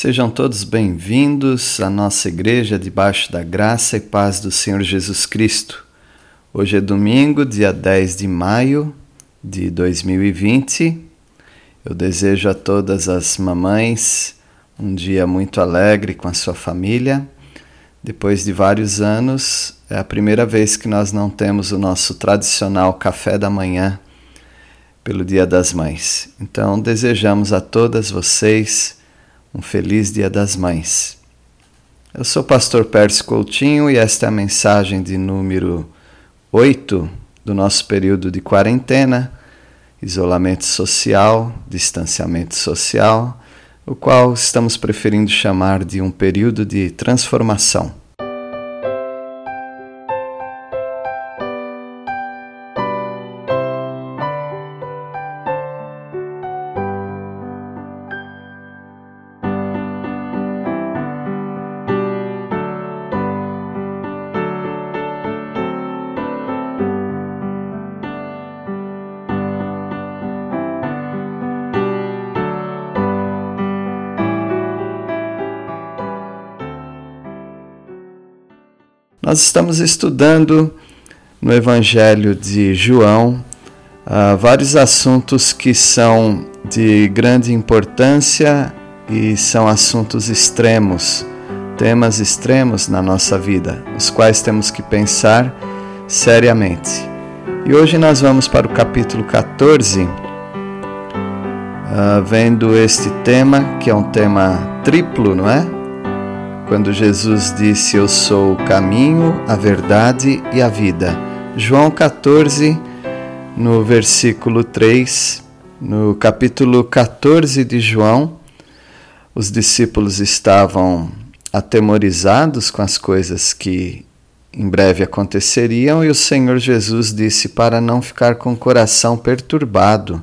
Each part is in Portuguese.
Sejam todos bem-vindos à nossa igreja debaixo da graça e paz do Senhor Jesus Cristo. Hoje é domingo, dia 10 de maio de 2020. Eu desejo a todas as mamães um dia muito alegre com a sua família. Depois de vários anos, é a primeira vez que nós não temos o nosso tradicional café da manhã pelo Dia das Mães. Então, desejamos a todas vocês um feliz Dia das Mães. Eu sou o pastor Pércio Coutinho e esta é a mensagem de número 8 do nosso período de quarentena, isolamento social, distanciamento social, o qual estamos preferindo chamar de um período de transformação. Nós estamos estudando no Evangelho de João uh, vários assuntos que são de grande importância e são assuntos extremos, temas extremos na nossa vida, os quais temos que pensar seriamente. E hoje nós vamos para o capítulo 14, uh, ah, vendo este tema, que é um tema triplo, não é? Quando Jesus disse: Eu sou o caminho, a verdade e a vida. João 14, no versículo 3, no capítulo 14 de João, os discípulos estavam atemorizados com as coisas que em breve aconteceriam e o Senhor Jesus disse para não ficar com o coração perturbado,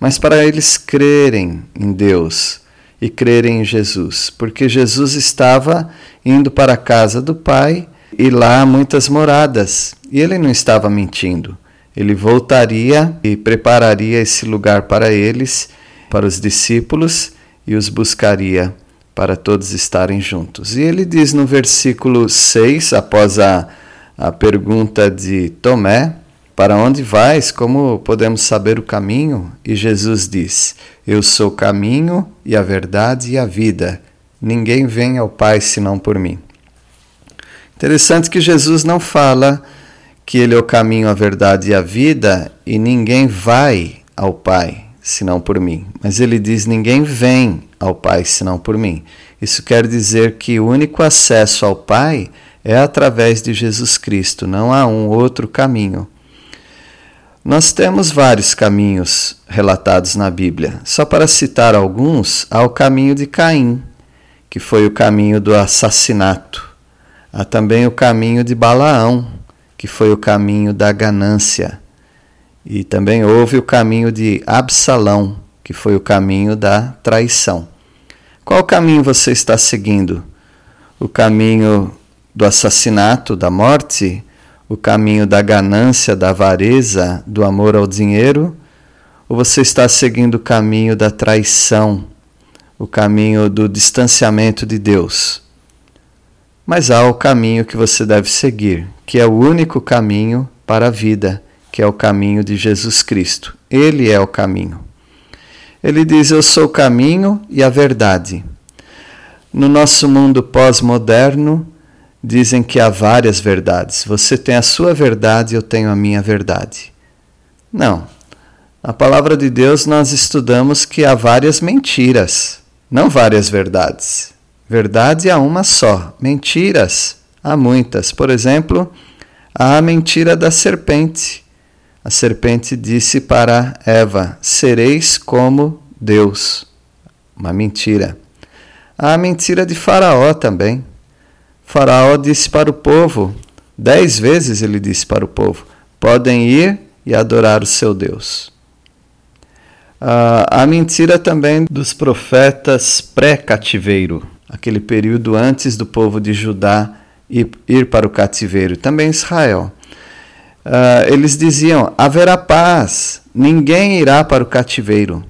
mas para eles crerem em Deus e crerem em Jesus, porque Jesus estava indo para a casa do Pai e lá muitas moradas, e ele não estava mentindo. Ele voltaria e prepararia esse lugar para eles, para os discípulos, e os buscaria para todos estarem juntos. E ele diz no versículo 6, após a, a pergunta de Tomé, para onde vais? Como podemos saber o caminho? E Jesus diz: Eu sou o caminho e a verdade e a vida. Ninguém vem ao Pai senão por mim. Interessante que Jesus não fala que Ele é o caminho, a verdade e a vida e ninguém vai ao Pai senão por mim. Mas Ele diz: Ninguém vem ao Pai senão por mim. Isso quer dizer que o único acesso ao Pai é através de Jesus Cristo, não há um outro caminho. Nós temos vários caminhos relatados na Bíblia. Só para citar alguns, há o caminho de Caim, que foi o caminho do assassinato. Há também o caminho de Balaão, que foi o caminho da ganância. E também houve o caminho de Absalão, que foi o caminho da traição. Qual caminho você está seguindo? O caminho do assassinato, da morte? O caminho da ganância, da avareza, do amor ao dinheiro? Ou você está seguindo o caminho da traição, o caminho do distanciamento de Deus? Mas há o caminho que você deve seguir, que é o único caminho para a vida, que é o caminho de Jesus Cristo. Ele é o caminho. Ele diz: Eu sou o caminho e a verdade. No nosso mundo pós-moderno, dizem que há várias verdades. Você tem a sua verdade, eu tenho a minha verdade. Não. Na palavra de Deus nós estudamos que há várias mentiras, não várias verdades. Verdade há uma só, mentiras há muitas. Por exemplo, há a mentira da serpente. A serpente disse para Eva: Sereis como Deus. Uma mentira. Há a mentira de Faraó também. Faraó disse para o povo, dez vezes ele disse para o povo: podem ir e adorar o seu Deus. Ah, a mentira também dos profetas pré-cativeiro, aquele período antes do povo de Judá ir, ir para o cativeiro, também Israel. Ah, eles diziam: haverá paz, ninguém irá para o cativeiro.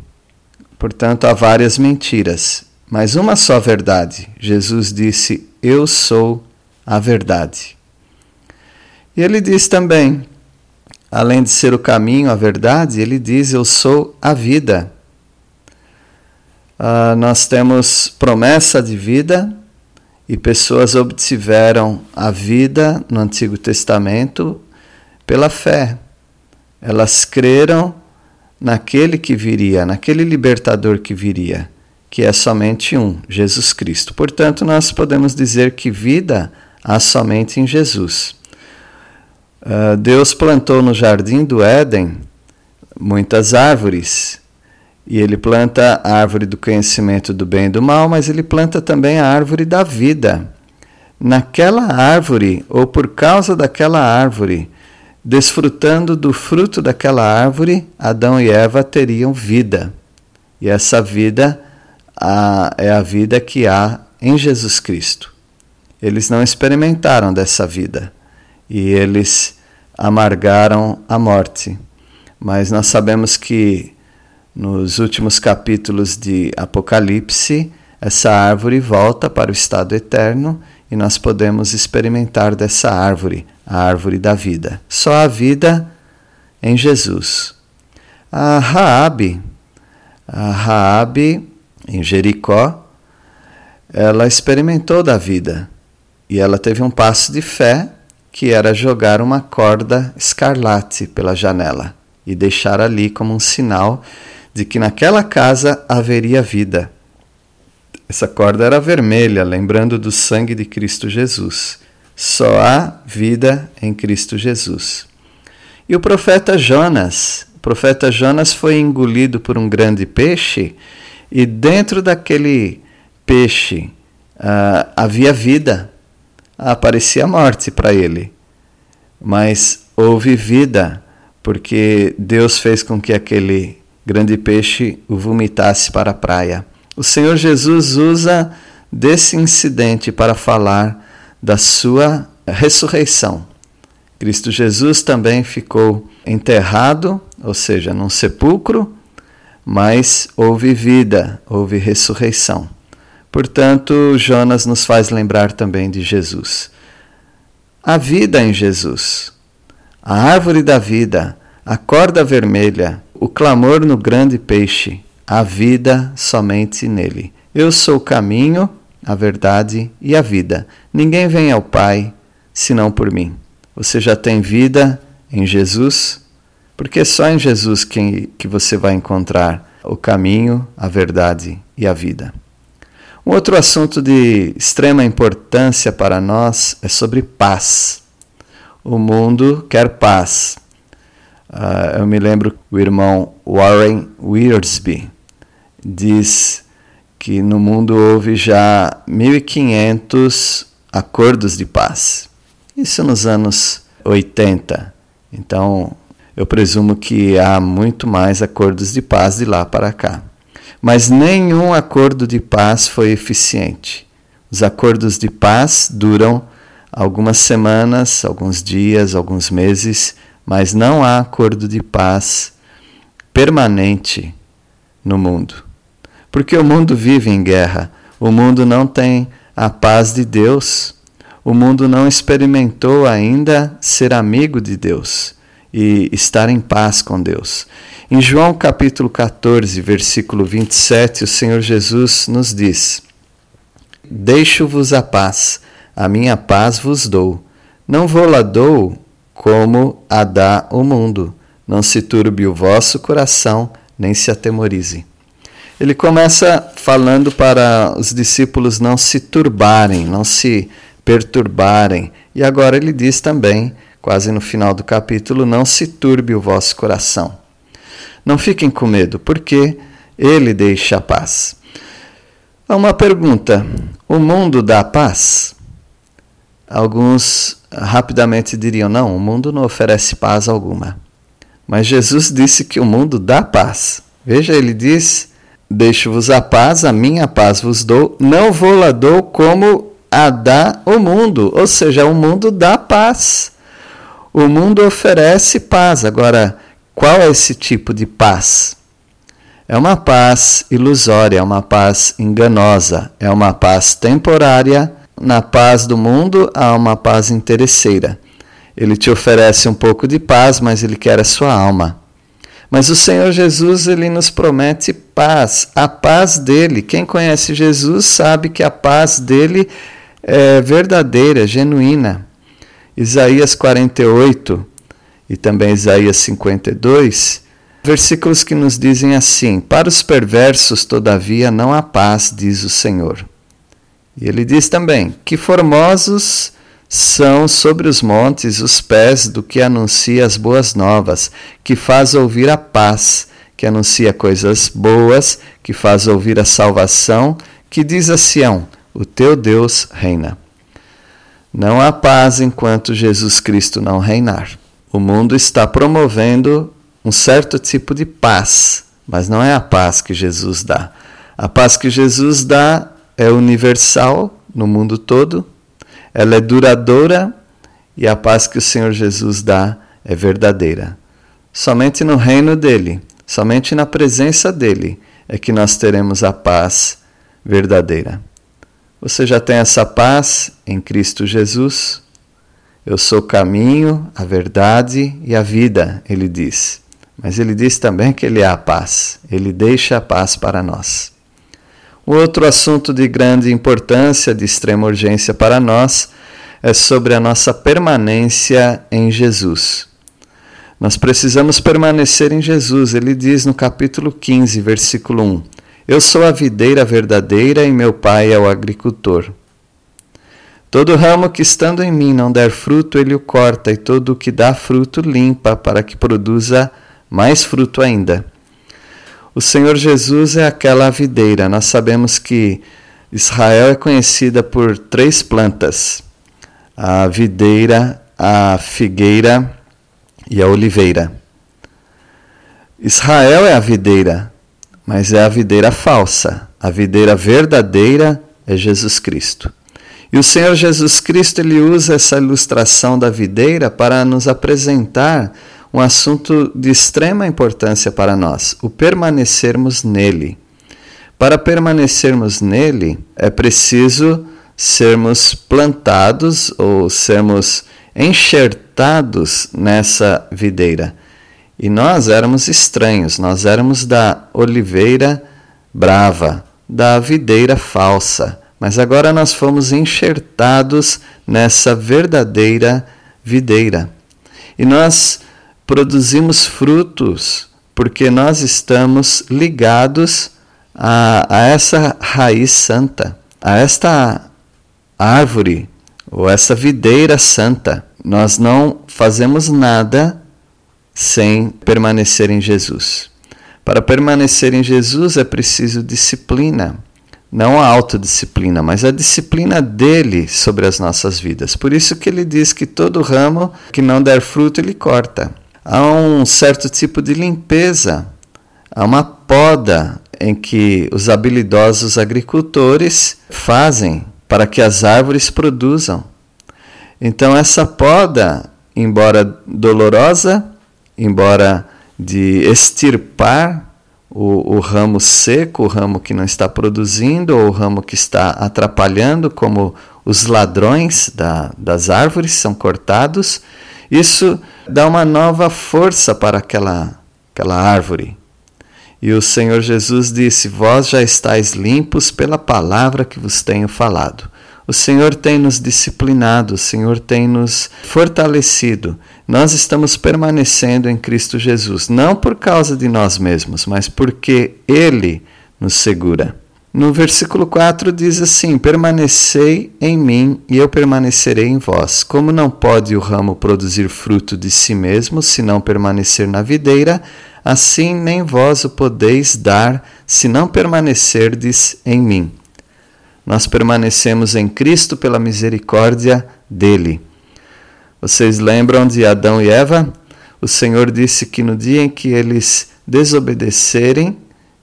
Portanto, há várias mentiras. mas uma só verdade. Jesus disse: Eu sou a verdade. E ele diz também: além de ser o caminho, a verdade, ele diz: Eu sou a vida. Uh, nós temos promessa de vida e pessoas obtiveram a vida no Antigo Testamento pela fé. Elas creram naquele que viria, naquele libertador que viria, que é somente um, Jesus Cristo. Portanto, nós podemos dizer que vida há somente em Jesus. Uh, Deus plantou no jardim do Éden muitas árvores. E ele planta a árvore do conhecimento do bem e do mal, mas ele planta também a árvore da vida. Naquela árvore, ou por causa daquela árvore, desfrutando do fruto daquela árvore, Adão e Eva teriam vida. E essa vida a, é a vida que há em Jesus Cristo. Eles não experimentaram dessa vida e eles amargaram a morte. Mas nós sabemos que nos últimos capítulos de Apocalipse, essa árvore volta para o estado eterno e nós podemos experimentar dessa árvore, a árvore da vida. Só a vida em Jesus. A Raabe, a Raabe em Jericó, ela experimentou da vida e ela teve um passo de fé que era jogar uma corda escarlate pela janela e deixar ali como um sinal de que naquela casa haveria vida. Essa corda era vermelha, lembrando do sangue de Cristo Jesus. Só há vida em Cristo Jesus. E o profeta Jonas, o profeta Jonas foi engolido por um grande peixe e dentro daquele peixe uh, havia vida. Aparecia morte para ele, mas houve vida, porque Deus fez com que aquele grande peixe o vomitasse para a praia. O Senhor Jesus usa desse incidente para falar da sua ressurreição. Cristo Jesus também ficou enterrado, ou seja, num sepulcro, mas houve vida, houve ressurreição. Portanto, Jonas nos faz lembrar também de Jesus. A vida em Jesus, a árvore da vida, a corda vermelha, o clamor no grande peixe, a vida somente nele. Eu sou o caminho, a verdade e a vida. Ninguém vem ao Pai senão por mim. Você já tem vida em Jesus? Porque é só em Jesus que, que você vai encontrar o caminho, a verdade e a vida. Um outro assunto de extrema importância para nós é sobre paz. O mundo quer paz. Uh, eu me lembro o irmão Warren Wiersbe diz que no mundo houve já 1500 acordos de paz. Isso nos anos 80. Então, eu presumo que há muito mais acordos de paz de lá para cá. Mas nenhum acordo de paz foi eficiente. Os acordos de paz duram algumas semanas, alguns dias, alguns meses mas não há acordo de paz permanente no mundo. Porque o mundo vive em guerra, o mundo não tem a paz de Deus, o mundo não experimentou ainda ser amigo de Deus e estar em paz com Deus. Em João capítulo 14, versículo 27, o Senhor Jesus nos diz: Deixo-vos a paz, a minha paz vos dou. Não vou lá dou como a dá o mundo. Não se turbe o vosso coração, nem se atemorize. Ele começa falando para os discípulos não se turbarem, não se perturbarem. E agora ele diz também, quase no final do capítulo, não se turbe o vosso coração. Não fiquem com medo, porque ele deixa a paz. Há uma pergunta: o mundo dá paz? Alguns rapidamente diriam: não, o mundo não oferece paz alguma. Mas Jesus disse que o mundo dá paz. Veja, ele diz: Deixo-vos a paz, a minha paz vos dou, não vou lá dou como a dá o mundo. Ou seja, o mundo dá paz. O mundo oferece paz. Agora, qual é esse tipo de paz? é uma paz ilusória, é uma paz enganosa, é uma paz temporária. Na paz do mundo há uma paz interesseira. Ele te oferece um pouco de paz, mas ele quer a sua alma. Mas o Senhor Jesus, ele nos promete paz, a paz dele. Quem conhece Jesus sabe que a paz dele é verdadeira, genuína. Isaías 48 e também Isaías 52, versículos que nos dizem assim: Para os perversos, todavia, não há paz, diz o Senhor. E ele diz também: Que formosos são sobre os montes os pés do que anuncia as boas novas, que faz ouvir a paz, que anuncia coisas boas, que faz ouvir a salvação, que diz a Sião: O teu Deus reina. Não há paz enquanto Jesus Cristo não reinar. O mundo está promovendo um certo tipo de paz, mas não é a paz que Jesus dá. A paz que Jesus dá é universal no mundo todo, ela é duradoura e a paz que o Senhor Jesus dá é verdadeira. Somente no reino dele, somente na presença dele é que nós teremos a paz verdadeira. Você já tem essa paz em Cristo Jesus? Eu sou o caminho, a verdade e a vida, ele diz. Mas ele diz também que ele é a paz. Ele deixa a paz para nós. O outro assunto de grande importância, de extrema urgência para nós, é sobre a nossa permanência em Jesus. Nós precisamos permanecer em Jesus. Ele diz no capítulo 15, versículo 1: Eu sou a videira verdadeira e meu pai é o agricultor. Todo ramo que estando em mim não der fruto, ele o corta, e todo o que dá fruto limpa, para que produza mais fruto ainda. O Senhor Jesus é aquela videira. Nós sabemos que Israel é conhecida por três plantas: a videira, a figueira e a oliveira. Israel é a videira, mas é a videira falsa. A videira verdadeira é Jesus Cristo. E o Senhor Jesus Cristo ele usa essa ilustração da videira para nos apresentar um assunto de extrema importância para nós, o permanecermos nele. Para permanecermos nele, é preciso sermos plantados ou sermos enxertados nessa videira. E nós éramos estranhos, nós éramos da oliveira brava, da videira falsa, mas agora nós fomos enxertados nessa verdadeira videira. E nós produzimos frutos porque nós estamos ligados a, a essa raiz santa, a esta árvore ou essa videira santa. Nós não fazemos nada sem permanecer em Jesus. Para permanecer em Jesus é preciso disciplina, não a autodisciplina, mas a disciplina dele sobre as nossas vidas. Por isso que ele diz que todo ramo que não der fruto ele corta há um certo tipo de limpeza, há uma poda em que os habilidosos agricultores fazem para que as árvores produzam. Então, essa poda, embora dolorosa, embora de extirpar o, o, ramo seco, o ramo que não está produzindo, ou o ramo que está atrapalhando, como os ladrões da, das árvores são cortados, isso dá uma nova força para aquela, aquela árvore. E o Senhor Jesus disse: Vós já estáis limpos pela palavra que vos tenho falado. O Senhor tem nos disciplinado, o Senhor tem nos fortalecido. Nós estamos permanecendo em Cristo Jesus, não por causa de nós mesmos, mas porque Ele nos segura. No versículo 4 diz assim: Permanecei em mim e eu permanecerei em vós. Como não pode o ramo produzir fruto de si mesmo, se não permanecer na videira, assim nem vós o podeis dar, se não permanecerdes em mim. Nós permanecemos em Cristo pela misericórdia dele. Vocês lembram de Adão e Eva? O Senhor disse que no dia em que eles desobedecerem,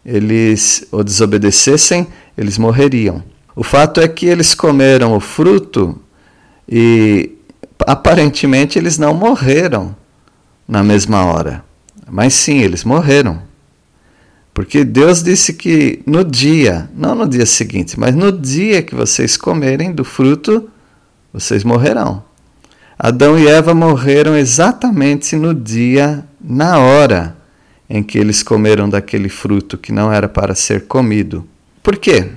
eles ou desobedecessem, eles morreriam. O fato é que eles comeram o fruto e aparentemente eles não morreram na mesma hora. Mas sim, eles morreram. Porque Deus disse que no dia, não no dia seguinte, mas no dia que vocês comerem do fruto, vocês morrerão. Adão e Eva morreram exatamente no dia, na hora em que eles comeram daquele fruto que não era para ser comido. Por quê?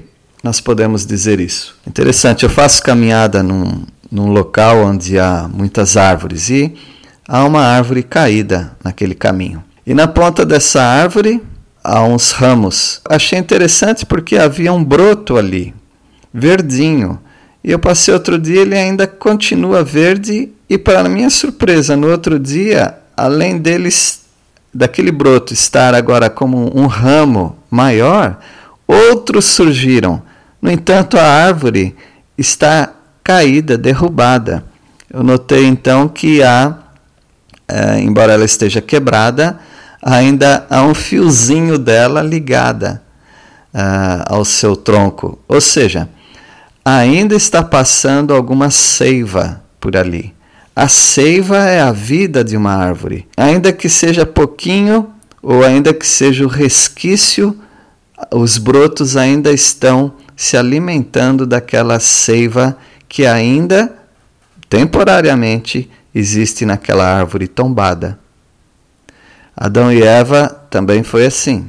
Nós podemos dizer isso. Interessante, eu faço caminhada num, num local onde há muitas árvores e há uma árvore caída naquele caminho. E na ponta dessa árvore há uns ramos. Achei interessante porque havia um broto ali, verdinho. E eu passei outro dia, ele ainda continua verde e para minha surpresa, no outro dia, além deles daquele broto estar agora como um ramo maior, outros surgiram. No entanto, a árvore está caída, derrubada. Eu notei então que há, é, embora ela esteja quebrada, ainda há um fiozinho dela ligada uh, ao seu tronco. Ou seja, ainda está passando alguma seiva por ali. A seiva é a vida de uma árvore. Ainda que seja pouquinho, ou ainda que seja o resquício, os brotos ainda estão se alimentando daquela seiva que ainda, temporariamente, existe naquela árvore tombada. Adão e Eva também foi assim.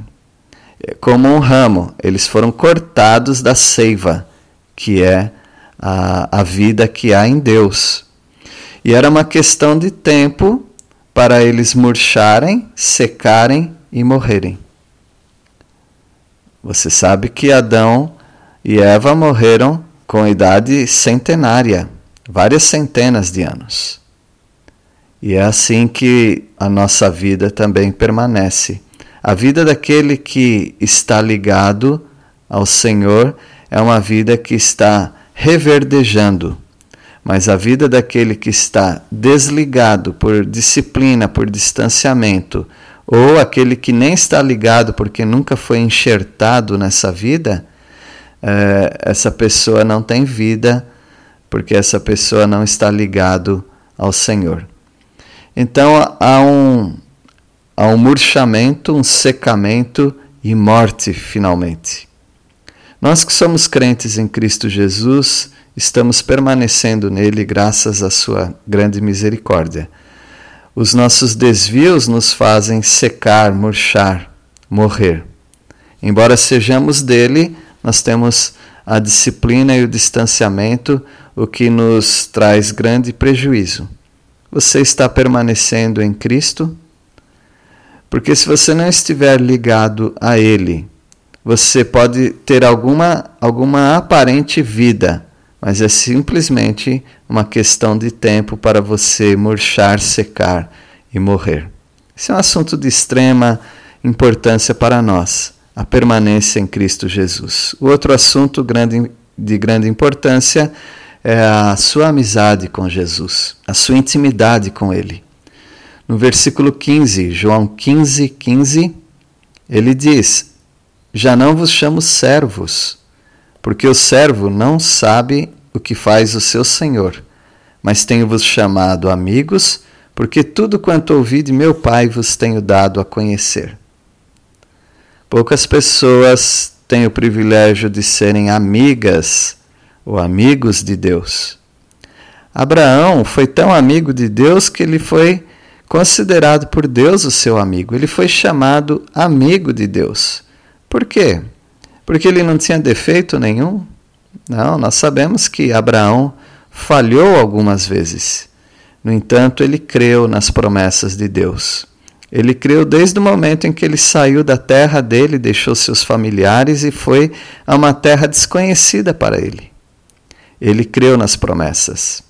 Como um ramo, eles foram cortados da seiva, que é a, a vida que há em Deus. E era uma questão de tempo para eles murcharem, secarem e morrerem. Você sabe que Adão e Eva morreram com idade centenária, várias centenas de anos. E é assim que a nossa vida também permanece. A vida daquele que está ligado ao Senhor é uma vida que está reverdejando, mas a vida daquele que está desligado por disciplina, por distanciamento, ou aquele que nem está ligado porque nunca foi enxertado nessa vida, é, essa pessoa não tem vida, porque essa pessoa não está ligado ao Senhor. Então há um, há um murchamento, um secamento e morte finalmente. Nós que somos crentes em Cristo Jesus, estamos permanecendo nele graças à sua grande misericórdia. Os nossos desvios nos fazem secar, murchar, morrer. Embora sejamos dele, nós temos a disciplina e o distanciamento, o que nos traz grande prejuízo. Você está permanecendo em Cristo? Porque se você não estiver ligado a Ele, você pode ter alguma, alguma aparente vida, mas é simplesmente uma questão de tempo para você murchar, secar e morrer. Esse é um assunto de extrema importância para nós, a permanência em Cristo Jesus. O outro assunto grande, de grande importância é a sua amizade com Jesus, a sua intimidade com Ele. No versículo 15, João 15, 15, ele diz: Já não vos chamo servos, porque o servo não sabe o que faz o seu senhor, mas tenho-vos chamado amigos, porque tudo quanto ouvi de meu Pai vos tenho dado a conhecer. Poucas pessoas têm o privilégio de serem amigas ou amigos de Deus. Abraão foi tão amigo de Deus que ele foi considerado por Deus o seu amigo. Ele foi chamado amigo de Deus. Por quê? Porque ele não tinha defeito nenhum? Não, nós sabemos que Abraão falhou algumas vezes. No entanto, ele creu nas promessas de Deus. Ele creu desde o momento em que ele saiu da terra dele, deixou seus familiares e foi a uma terra desconhecida para ele. Ele creu nas promessas.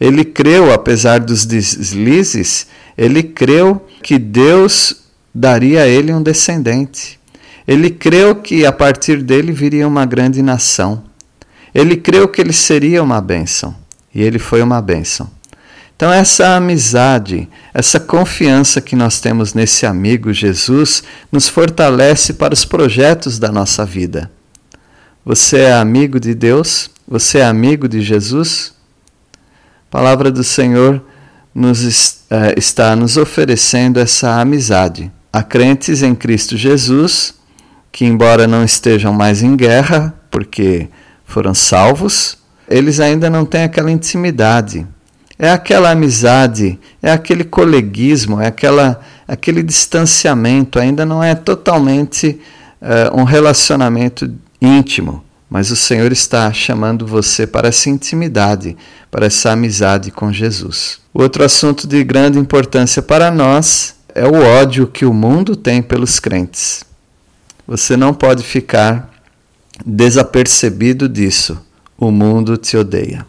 Ele creu, apesar dos deslizes, ele creu que Deus daria a ele um descendente. Ele creu que a partir dele viria uma grande nação. Ele creu que ele seria uma bênção. E ele foi uma bênção. Então, essa amizade, essa confiança que nós temos nesse amigo Jesus, nos fortalece para os projetos da nossa vida. Você é amigo de Deus? Você é amigo de Jesus? A palavra do Senhor nos, eh, está nos oferecendo essa amizade. Há crentes em Cristo Jesus que, embora não estejam mais em guerra, porque foram salvos, eles ainda não têm aquela intimidade. É aquela amizade, é aquele coleguismo, é aquela, aquele distanciamento, ainda não é totalmente uh, um relacionamento íntimo, mas o Senhor está chamando você para essa intimidade, para essa amizade com Jesus. Outro assunto de grande importância para nós é o ódio que o mundo tem pelos crentes. Você não pode ficar desapercebido disso. O mundo te odeia.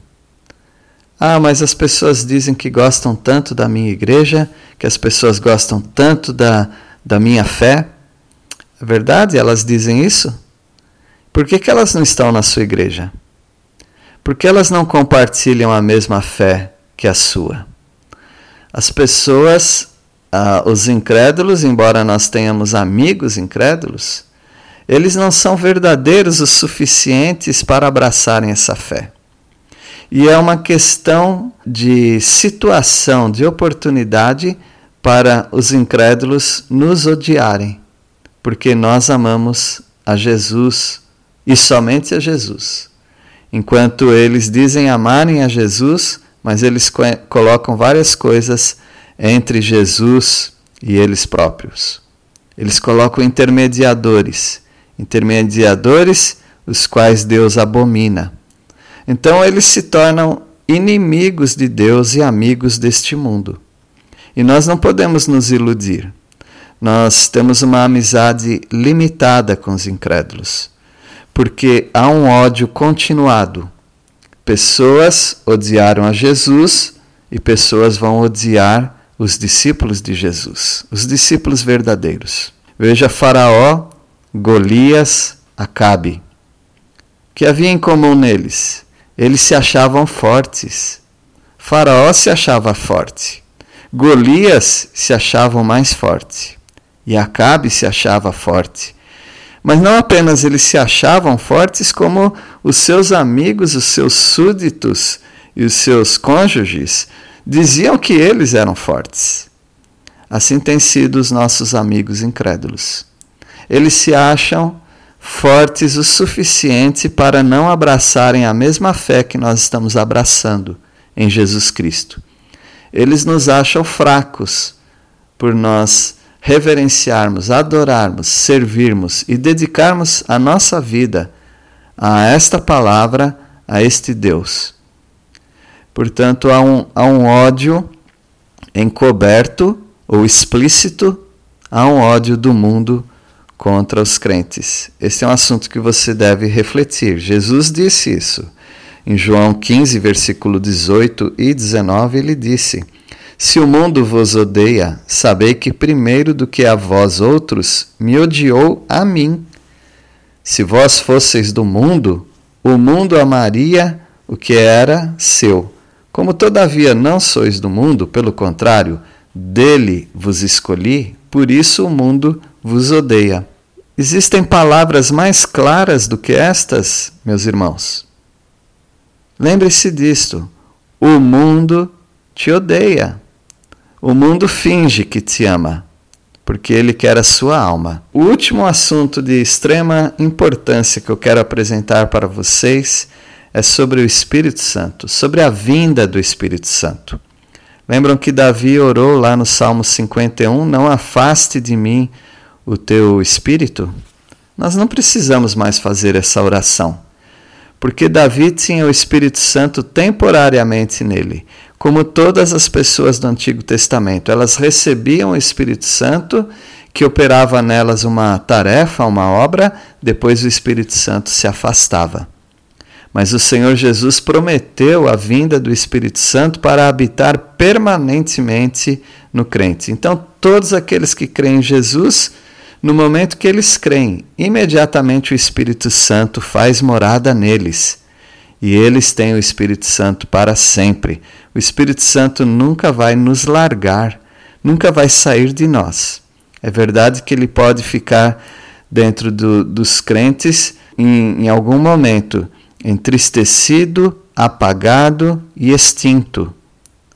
Ah, mas as pessoas dizem que gostam tanto da minha igreja, que as pessoas gostam tanto da, da minha fé. É verdade? Elas dizem isso? Por que, que elas não estão na sua igreja? Por que elas não compartilham a mesma fé que a sua? As pessoas ah, os incrédulos, embora nós tenhamos amigos incrédulos, eles não são verdadeiros o suficientes para abraçarem essa fé. E é uma questão de situação, de oportunidade para os incrédulos nos odiarem, porque nós amamos a Jesus e somente a Jesus. Enquanto eles dizem amarem a Jesus, mas eles colocam várias coisas entre Jesus e eles próprios. Eles colocam intermediadores, intermediadores os quais Deus abomina. Então eles se tornam inimigos de Deus e amigos deste mundo. E nós não podemos nos iludir. Nós temos uma amizade limitada com os incrédulos, porque há um ódio continuado. Pessoas odiaram a Jesus e pessoas vão odiar os discípulos de Jesus, os discípulos verdadeiros. Veja Faraó, Golias, Acabe. O que havia em comum neles? Eles se achavam fortes. Faraó se achava forte. Golias se achava mais forte. E Acabe se achava forte. Mas não apenas eles se achavam fortes, como os seus amigos, os seus súditos e os seus cônjuges diziam que eles eram fortes. Assim têm sido os nossos amigos incrédulos. Eles se acham fortes o suficiente para não abraçarem a mesma fé que nós estamos abraçando em Jesus Cristo. Eles nos acham fracos por nós reverenciarmos, adorarmos, servirmos e dedicarmos a nossa vida a esta palavra, a este Deus. Portanto, há um, há um ódio encoberto ou explícito, há um ódio do mundo contra os crentes. Esse é um assunto que você deve refletir. Jesus disse isso. Em João 15, versículo 18 e 19, ele disse: Se o mundo vos odeia, sabei que primeiro do que a vós outros me odiou a mim. Se vós fosseis do mundo, o mundo amaria o que era seu. Como todavia não sois do mundo, pelo contrário, dele vos escolhi, por isso o mundo vos odeia. Existem palavras mais claras do que estas, meus irmãos? Lembre-se disto: o mundo te odeia. O mundo finge que te ama, porque ele quer a sua alma. O último assunto de extrema importância que eu quero apresentar para vocês é sobre o Espírito Santo, sobre a vinda do Espírito Santo. Lembram que Davi orou lá no Salmo 51: Não afaste de mim o teu espírito? Nós não precisamos mais fazer essa oração, porque Davi tinha o Espírito Santo temporariamente nele, como todas as pessoas do Antigo Testamento. Elas recebiam o Espírito Santo, que operava nelas uma tarefa, uma obra, depois o Espírito Santo se afastava. Mas o Senhor Jesus prometeu a vinda do Espírito Santo para habitar permanentemente no crente. Então, todos aqueles que creem em Jesus, no momento que eles creem, imediatamente o Espírito Santo faz morada neles. E eles têm o Espírito Santo para sempre. O Espírito Santo nunca vai nos largar, nunca vai sair de nós. É verdade que ele pode ficar dentro do, dos crentes em, em algum momento entristecido, apagado e extinto.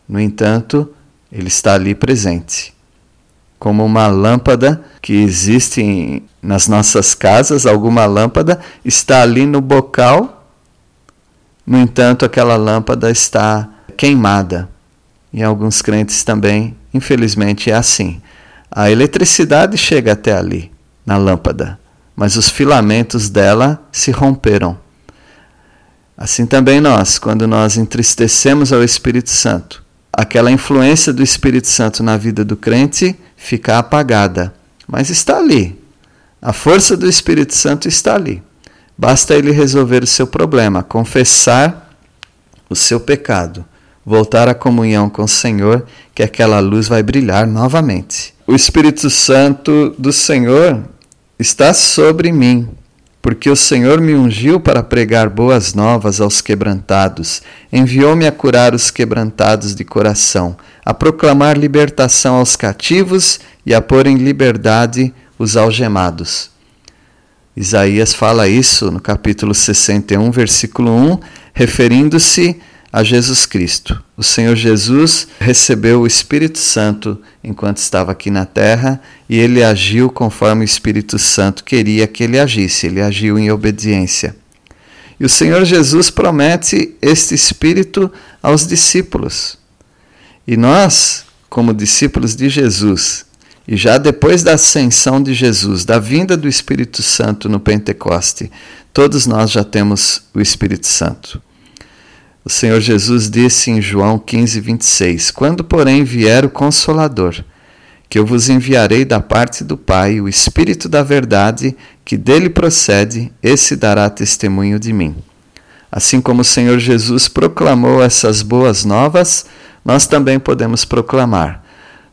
No entanto, ele está ali presente. como uma lâmpada que existe nas nossas casas, alguma lâmpada está ali no bocal, no entanto, aquela lâmpada está queimada. Em alguns crentes também, infelizmente, é assim. A eletricidade chega até ali, na lâmpada, mas os filamentos dela se romperam. Assim também nós, quando nós entristecemos ao Espírito Santo, aquela influência do Espírito Santo na vida do crente fica apagada, mas está ali. A força do Espírito Santo está ali. Basta ele resolver o seu problema, confessar o seu pecado, voltar à comunhão com o Senhor, que aquela luz vai brilhar novamente. O Espírito Santo do Senhor está sobre mim, porque o Senhor me ungiu para pregar boas novas aos quebrantados, enviou-me a curar os quebrantados de coração, a proclamar libertação aos cativos e a pôr em liberdade os algemados. Isaías fala isso no capítulo 61, versículo 1, referindo-se a Jesus Cristo. O Senhor Jesus recebeu o Espírito Santo enquanto estava aqui na terra e ele agiu conforme o Espírito Santo queria que ele agisse, ele agiu em obediência. E o Senhor Jesus promete este Espírito aos discípulos. E nós, como discípulos de Jesus, e já depois da ascensão de Jesus, da vinda do Espírito Santo no Pentecoste, todos nós já temos o Espírito Santo. O Senhor Jesus disse em João 15, 26: Quando, porém, vier o Consolador, que eu vos enviarei da parte do Pai, o Espírito da Verdade, que dele procede, esse dará testemunho de mim. Assim como o Senhor Jesus proclamou essas boas novas, nós também podemos proclamar,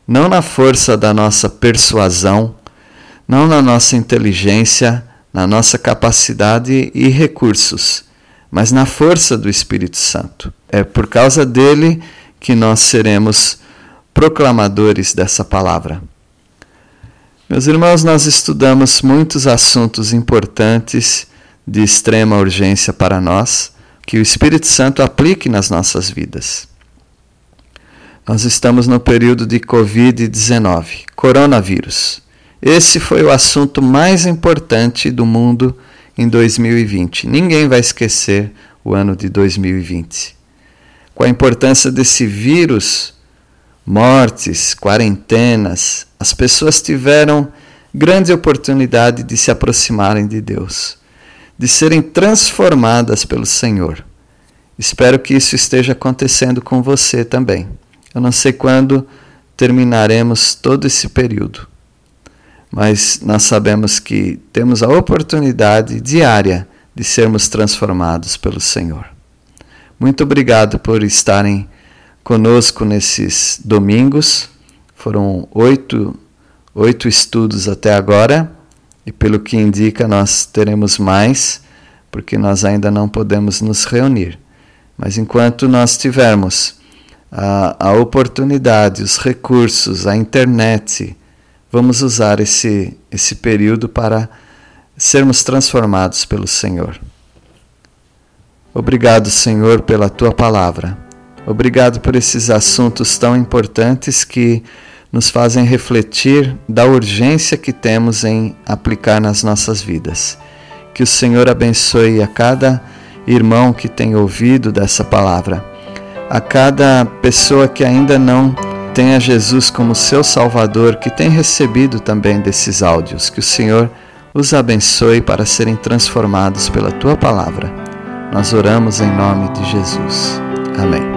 não na força da nossa persuasão, não na nossa inteligência, na nossa capacidade e recursos, mas na força do Espírito Santo. É por causa dele que nós seremos proclamadores dessa palavra. Meus irmãos, nós estudamos muitos assuntos importantes de extrema urgência para nós, que o Espírito Santo aplique nas nossas vidas. Nós estamos no período de Covid-19, coronavírus. Esse foi o assunto mais importante do mundo em 2020. Ninguém vai esquecer o ano de 2020. Com a importância desse vírus, mortes, quarentenas, as pessoas tiveram grande oportunidade de se aproximarem de Deus, de serem transformadas pelo Senhor. Espero que isso esteja acontecendo com você também. Eu não sei quando terminaremos todo esse período mas nós sabemos que temos a oportunidade diária de sermos transformados pelo Senhor. Muito obrigado por estarem conosco nesses domingos. Foram oito, oito estudos até agora, e pelo que indica, nós teremos mais, porque nós ainda não podemos nos reunir. Mas enquanto nós tivermos a, a oportunidade, os recursos, a internet, vamos usar esse, esse período para sermos transformados pelo Senhor. Obrigado, Senhor, pela tua palavra. Obrigado por esses assuntos tão importantes que nos fazem refletir da urgência que temos em aplicar nas nossas vidas. Que o Senhor abençoe a cada irmão que tem ouvido dessa palavra, a cada pessoa que ainda não tenha Jesus como seu Salvador, que tem recebido também desses áudios. Que o Senhor os abençoe para serem transformados pela tua palavra. Nós oramos em nome de Jesus. Amém.